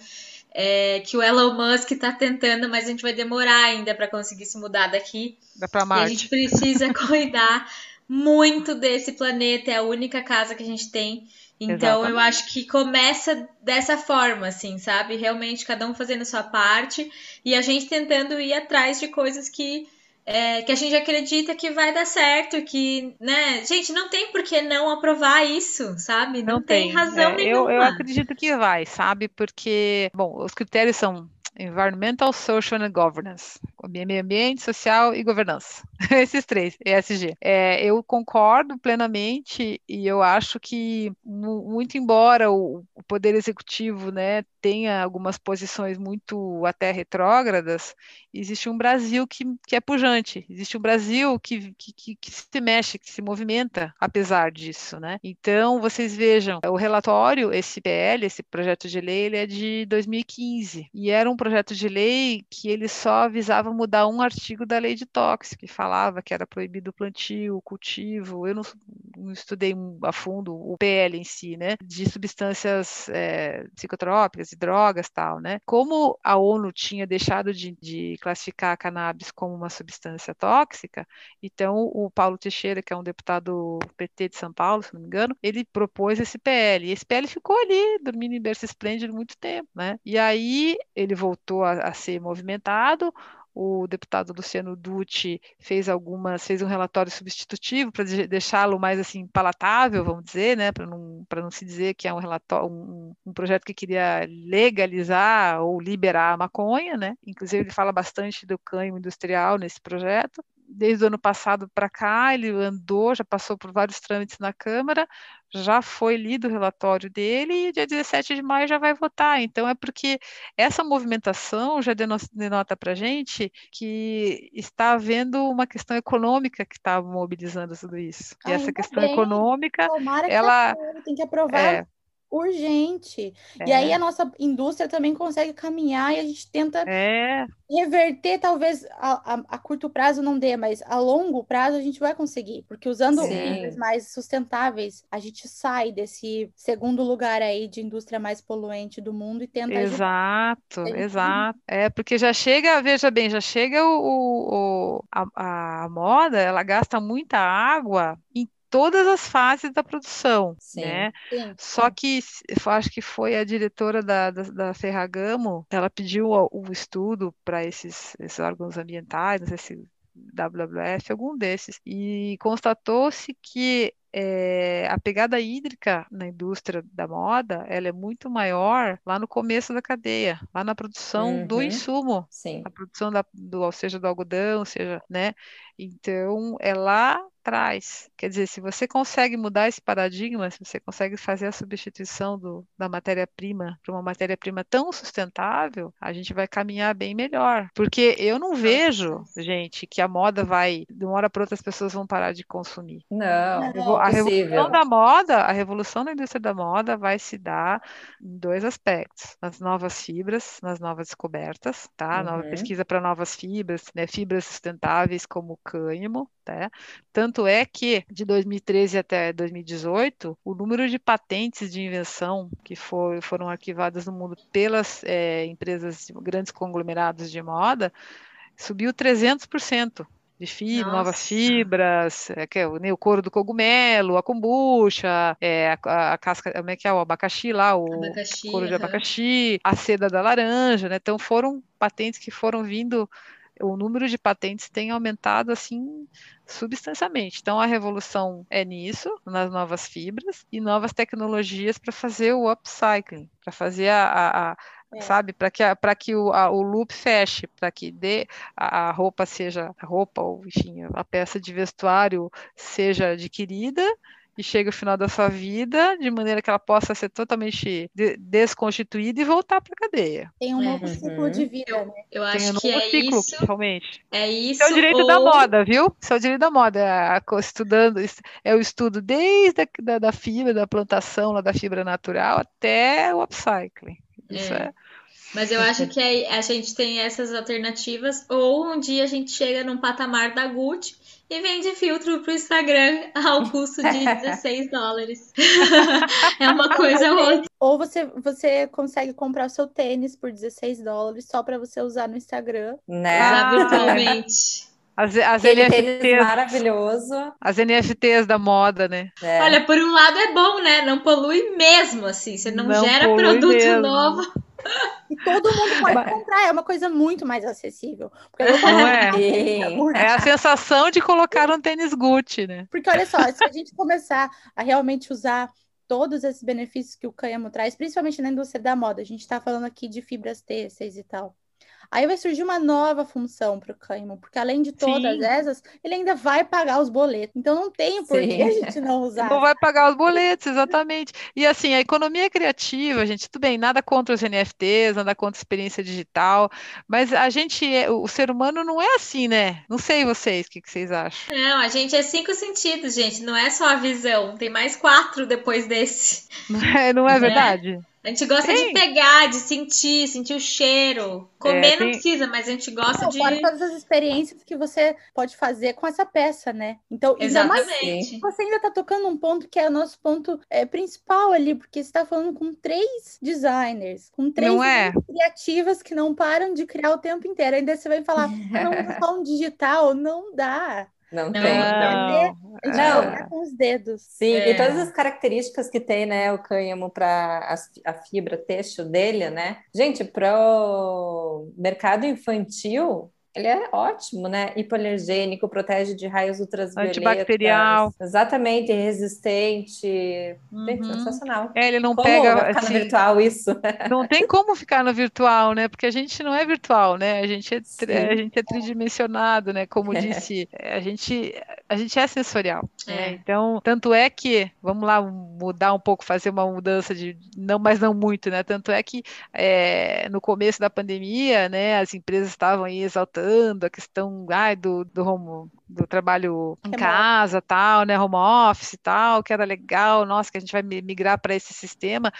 é, que o Elon Musk está tentando, mas a gente vai demorar ainda para conseguir se mudar daqui. Dá para Marte. E a gente precisa [laughs] cuidar muito desse planeta, é a única casa que a gente tem. Então Exatamente. eu acho que começa dessa forma, assim, sabe? Realmente cada um fazendo sua parte e a gente tentando ir atrás de coisas que é, que a gente acredita que vai dar certo, que, né, gente, não tem por que não aprovar isso, sabe? Não, não tem. tem, razão é, nenhuma. Eu, eu acredito que vai, sabe? Porque, bom, os critérios são Environmental, Social and Governance. Meio ambiente, social e governança. [laughs] Esses três, ESG. É, eu concordo plenamente e eu acho que, muito embora o, Poder Executivo né, tenha algumas posições muito até retrógradas, existe um Brasil que, que é pujante, existe um Brasil que, que, que, se mexe, que se movimenta, apesar disso. Né? Então, vocês vejam, o relatório, esse PL, esse projeto de lei, ele é de 2015 e era um projeto de lei que ele só visava mudar um artigo da lei de tóxico, que falava que era proibido o plantio, o cultivo. Eu não, não, estudei a fundo o PL em si, né? De substâncias é, psicotrópicas, de drogas tal, né? Como a ONU tinha deixado de, de classificar a cannabis como uma substância tóxica, então o Paulo Teixeira, que é um deputado PT de São Paulo, se não me engano, ele propôs esse PL. E esse PL ficou ali, dormindo em berço esplêndido muito tempo, né? E aí ele voltou a, a ser movimentado, o deputado Luciano Dutti fez algumas, fez um relatório substitutivo para deixá-lo mais assim palatável, vamos dizer, né, para não, não se dizer que é um relatório, um, um, projeto que queria legalizar ou liberar a maconha, né? Inclusive ele fala bastante do canho industrial nesse projeto desde o ano passado para cá, ele andou, já passou por vários trâmites na Câmara, já foi lido o relatório dele e dia 17 de maio já vai votar. Então, é porque essa movimentação já denota para a gente que está havendo uma questão econômica que está mobilizando tudo isso. E essa questão bem. econômica, Tomara ela... tem que aprovar é, urgente. É. E aí a nossa indústria também consegue caminhar e a gente tenta é. reverter, talvez a, a, a, curto prazo não dê, mas a longo prazo a gente vai conseguir. Porque usando mais sustentáveis, a gente sai desse segundo lugar aí de indústria mais poluente do mundo e tenta Exato, ajudar. exato. É, porque já chega, veja bem, já chega o, o a, a moda, ela gasta muita água em todas as fases da produção, sim, né? Sim, Só que acho que foi a diretora da, da, da Ferragamo, ela pediu o, o estudo para esses, esses órgãos ambientais, não sei se WWF, algum desses, e constatou-se que é, a pegada hídrica na indústria da moda, ela é muito maior lá no começo da cadeia, lá na produção uhum. do insumo, Sim. a produção da, do, seja do algodão, seja, né? Então, é lá Quer dizer, se você consegue mudar esse paradigma, se você consegue fazer a substituição do, da matéria-prima para uma matéria-prima tão sustentável, a gente vai caminhar bem melhor. Porque eu não vejo, gente, que a moda vai, de uma hora para outra, as pessoas vão parar de consumir. Não, não a revolução da moda, a revolução da indústria da moda vai se dar em dois aspectos: nas novas fibras, nas novas descobertas, tá? Uhum. Nova pesquisa para novas fibras, né? Fibras sustentáveis como o cânhamo, tá? Tanto é que de 2013 até 2018, o número de patentes de invenção que for, foram arquivadas no mundo pelas é, empresas, grandes conglomerados de moda, subiu 300% de fibra, novas fibras, é, que é o, né, o couro do cogumelo, a kombucha, é, a, a, casca, como é que é o abacaxi lá, o abacaxi, couro de abacaxi, a seda da laranja, né? Então foram patentes que foram vindo o número de patentes tem aumentado assim substancialmente. Então a revolução é nisso, nas novas fibras e novas tecnologias para fazer o upcycling, para fazer a, a, a é. sabe, para que, para que o, a, o loop feche, para que dê a, roupa seja a roupa ou enfim a peça de vestuário seja adquirida e chega o final da sua vida, de maneira que ela possa ser totalmente de desconstituída e voltar para a cadeia. Tem um novo uhum. ciclo de vida, né? Eu acho um que é ciclo, isso. Realmente. É isso. Isso é o direito ou... da moda, viu? Isso é o direito da moda. É estudando, é o estudo desde a da, da fibra, da plantação, lá da fibra natural, até o upcycling. Isso é. é. Mas eu acho que a gente tem essas alternativas, ou um dia a gente chega num patamar da Gucci e vende filtro para o Instagram ao [laughs] custo de 16 dólares. [laughs] é uma coisa ou outra. Ou você, você consegue comprar o seu tênis por 16 dólares só para você usar no Instagram. Né? Usar virtualmente. As, as NFTs, maravilhoso. As NFTs da moda, né? É. Olha, por um lado é bom, né? Não polui mesmo, assim. Você não, não gera produto mesmo. novo. E todo mundo pode comprar, é uma coisa muito mais acessível. Não é? É a sensação de colocar um tênis Gucci, né? Porque olha só, se a gente começar a realmente usar todos esses benefícios que o cânhamo traz, principalmente na indústria da moda, a gente está falando aqui de fibras têxteis e tal. Aí vai surgir uma nova função para o Caimon, porque além de todas Sim. essas, ele ainda vai pagar os boletos. Então não tem por que a [laughs] gente não usar. Não vai pagar os boletos, exatamente. E assim, a economia criativa, gente, tudo bem, nada contra os NFTs, nada contra a experiência digital, mas a gente, é, o ser humano não é assim, né? Não sei vocês, o que, que vocês acham? Não, a gente é cinco sentidos, gente, não é só a visão, tem mais quatro depois desse. [laughs] Não é, não é, é? A gente gosta tem. de pegar, de sentir, sentir o cheiro. Comer é, não precisa, mas a gente gosta não, de. Fora todas as experiências que você pode fazer com essa peça, né? Então, Exatamente. você ainda tá tocando um ponto que é o nosso ponto é, principal ali, porque você tá falando com três designers, com três é? criativas que não param de criar o tempo inteiro. Ainda você vai falar, não, só um digital, não dá. Não, tem. Não. Não. com os dedos. Sim, é. e todas as características que tem, né, o cânhamo para a fibra têxtil dele, né? Gente, para o mercado infantil, ele é ótimo, né? Hipoalergênico, protege de raios ultravioletas. Antibacterial. Exatamente, resistente. Uhum. sensacional. É, ele não como pega. Ficar assim, no virtual isso. Não tem como ficar no virtual, né? Porque a gente não é virtual, né? A gente é, a gente é tridimensionado, né? Como é. disse, a gente, a gente é sensorial. Né? É. Então, tanto é que, vamos lá mudar um pouco, fazer uma mudança de. Não, mas não muito, né? Tanto é que é, no começo da pandemia, né, as empresas estavam aí exaltando a questão ai, do, do, home, do trabalho em casa, tal, né, home office e tal, que era legal, nossa, que a gente vai migrar para esse sistema,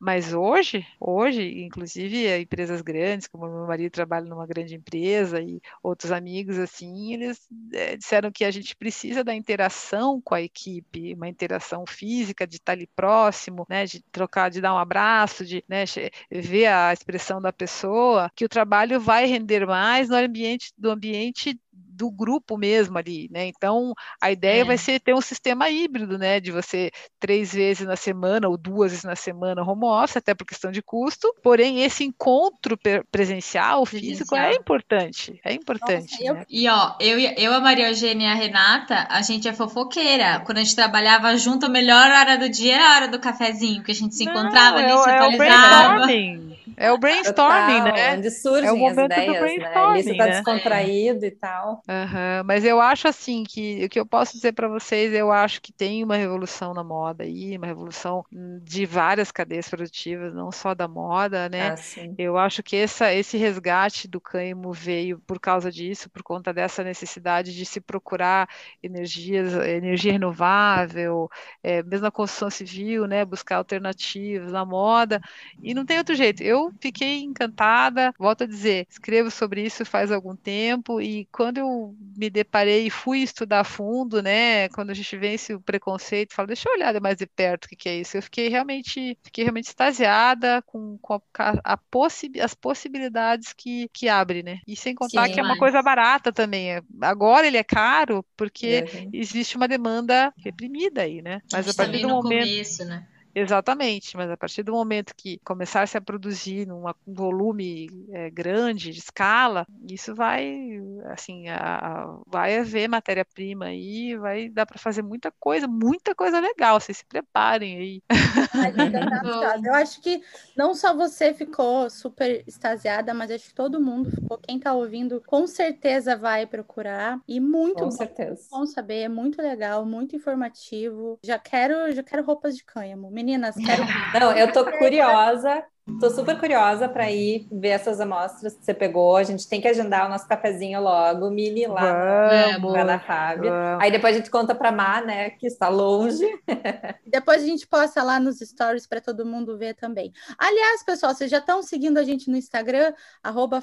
mas hoje, hoje, inclusive empresas grandes, como meu marido trabalha numa grande empresa e outros amigos assim, eles é, disseram que a gente precisa da interação com a equipe, uma interação física, de estar ali próximo, né, de trocar, de dar um abraço, de né, ver a expressão da pessoa, que o trabalho vai render mais no ambiente do ambiente do grupo mesmo ali, né? Então a ideia é. vai ser ter um sistema híbrido, né? De você três vezes na semana ou duas vezes na semana home office, até por questão de custo. Porém, esse encontro presencial, físico, é importante. É importante. Nossa, né? E ó, eu, eu, a Maria Eugênia e a Renata, a gente é fofoqueira. Quando a gente trabalhava junto, a melhor hora do dia era a hora do cafezinho, que a gente se encontrava Não, ali, é, se atualizava. É É o brainstorming, Total, né? Onde surgem é o momento as ideias, do brainstorming, né? Isso tá né? descontraído e tal. Uhum. Mas eu acho assim que o que eu posso dizer para vocês, eu acho que tem uma revolução na moda aí, uma revolução de várias cadeias produtivas, não só da moda, né? Ah, eu acho que essa, esse resgate do cânhamo veio por causa disso, por conta dessa necessidade de se procurar energias, energia renovável, é, mesmo na construção civil, né? Buscar alternativas na moda, e não tem outro jeito. Eu fiquei encantada, volto a dizer, escrevo sobre isso faz algum tempo, e quando eu me deparei e fui estudar a fundo, né? Quando a gente vence o preconceito, falo, deixa eu olhar mais de perto o que, que é isso. Eu fiquei realmente, fiquei realmente extasiada com, com a, a possi as possibilidades que, que abre, né? E sem contar Sim, que é uma coisa barata também. Agora ele é caro porque uhum. existe uma demanda reprimida aí, né? Mas a, a partir do momento. Começo, né? Exatamente, mas a partir do momento que começar-se a produzir num volume é, grande, de escala, isso vai, assim, a, a, vai haver matéria-prima aí, vai dar para fazer muita coisa, muita coisa legal, vocês se preparem aí. [laughs] Eu acho que não só você ficou super extasiada, mas acho que todo mundo ficou, quem está ouvindo, com certeza vai procurar, e muito com bom, certeza. bom saber, é muito legal, muito informativo, já quero, já quero roupas de cânhamo, Meninas, quero. [laughs] Não, eu tô curiosa Tô super curiosa para ir ver essas amostras que você pegou. A gente tem que agendar o nosso cafezinho logo, mini lá vamos, na Fábio. Aí depois a gente conta para Má, né, que está longe. [laughs] depois a gente posta lá nos stories para todo mundo ver também. Aliás, pessoal, vocês já estão seguindo a gente no Instagram,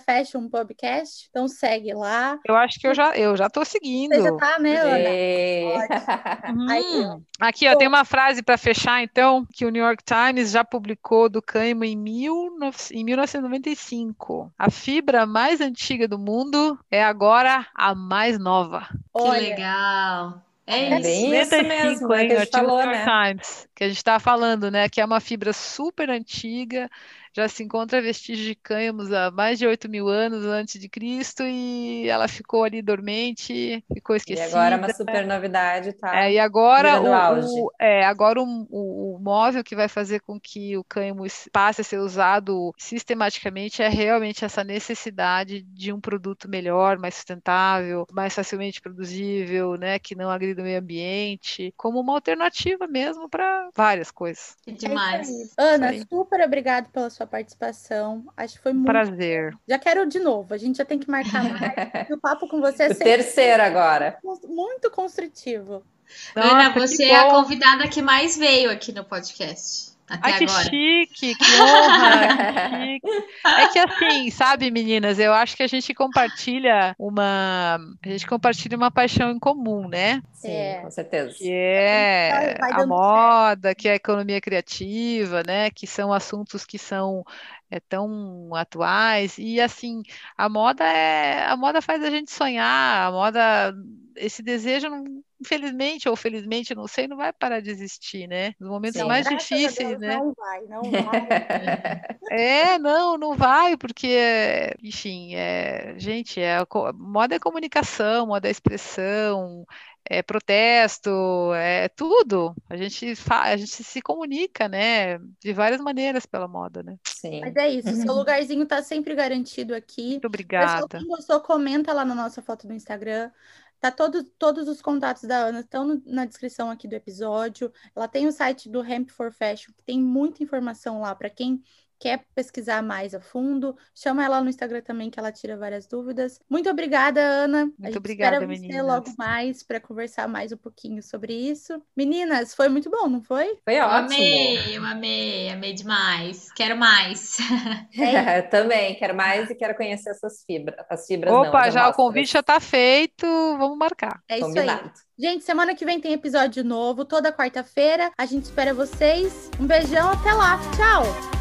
@fashionpubcast, então segue lá. Eu acho que eu já eu já tô seguindo. Você já tá, né, Ana? hum. Aí, Aqui, ó, tem uma frase para fechar, então, que o New York Times já publicou do Caimo em em 1995. A fibra mais antiga do mundo é agora a mais nova. Que legal! É, é bem isso mesmo, é que a gente falou, né? Times, que a gente está falando, né? Que é uma fibra super antiga, já se encontra vestígio de cânhamos há mais de 8 mil anos antes de Cristo e ela ficou ali dormente, ficou esquecida. E agora é uma super novidade, tá? É, e agora o, o, é, agora o, o, o, móvel que vai fazer com que o cânhamo passe a ser usado sistematicamente é realmente essa necessidade de um produto melhor, mais sustentável, mais facilmente produzível, né, que não agrida o meio ambiente, como uma alternativa mesmo para várias coisas. Que demais. É Ana, super obrigada pela sua participação. Acho que foi muito. Prazer. Já quero de novo. A gente já tem que marcar mais. [laughs] o papo com você é o terceiro agora. Muito construtivo. Nossa, Ana, você é a convidada que mais veio aqui no podcast. Até Ai, que agora. chique, que [laughs] honra, que chique. É que assim, sabe, meninas, eu acho que a gente compartilha uma. A gente compartilha uma paixão em comum, né? Sim, é. com certeza. Que é a moda, que é a economia criativa, né? Que são assuntos que são é, tão atuais. E assim, a moda é. A moda faz a gente sonhar, a moda. Esse desejo não infelizmente ou felizmente, não sei, não vai parar de existir, né? Nos momentos Sim, mais difíceis, Deus, né? Não vai, não vai. [laughs] é, não, não vai, porque, enfim, é, gente, é, moda é comunicação, moda é expressão, é protesto, é tudo. A gente, a gente se comunica, né? De várias maneiras pela moda, né? Sim. Mas é isso, seu lugarzinho está sempre garantido aqui. Muito obrigada. Pessoal, quem gostou, comenta lá na nossa foto do Instagram. Tá todo, todos os contatos da Ana estão na descrição aqui do episódio. Ela tem o site do Hemp for Fashion, que tem muita informação lá para quem quer pesquisar mais a fundo, chama ela no Instagram também, que ela tira várias dúvidas. Muito obrigada, Ana. Muito a gente obrigada, espera meninas. você logo mais para conversar mais um pouquinho sobre isso. Meninas, foi muito bom, não foi? Foi eu ótimo. Amei, eu amei, amei demais. Quero mais. [laughs] É [laughs] também, quero mais e quero conhecer essas fibras. As fibras Opa, não, já o convite já está feito, vamos marcar. É isso Combinado. aí. Gente, semana que vem tem episódio novo, toda quarta-feira. A gente espera vocês. Um beijão, até lá. Tchau!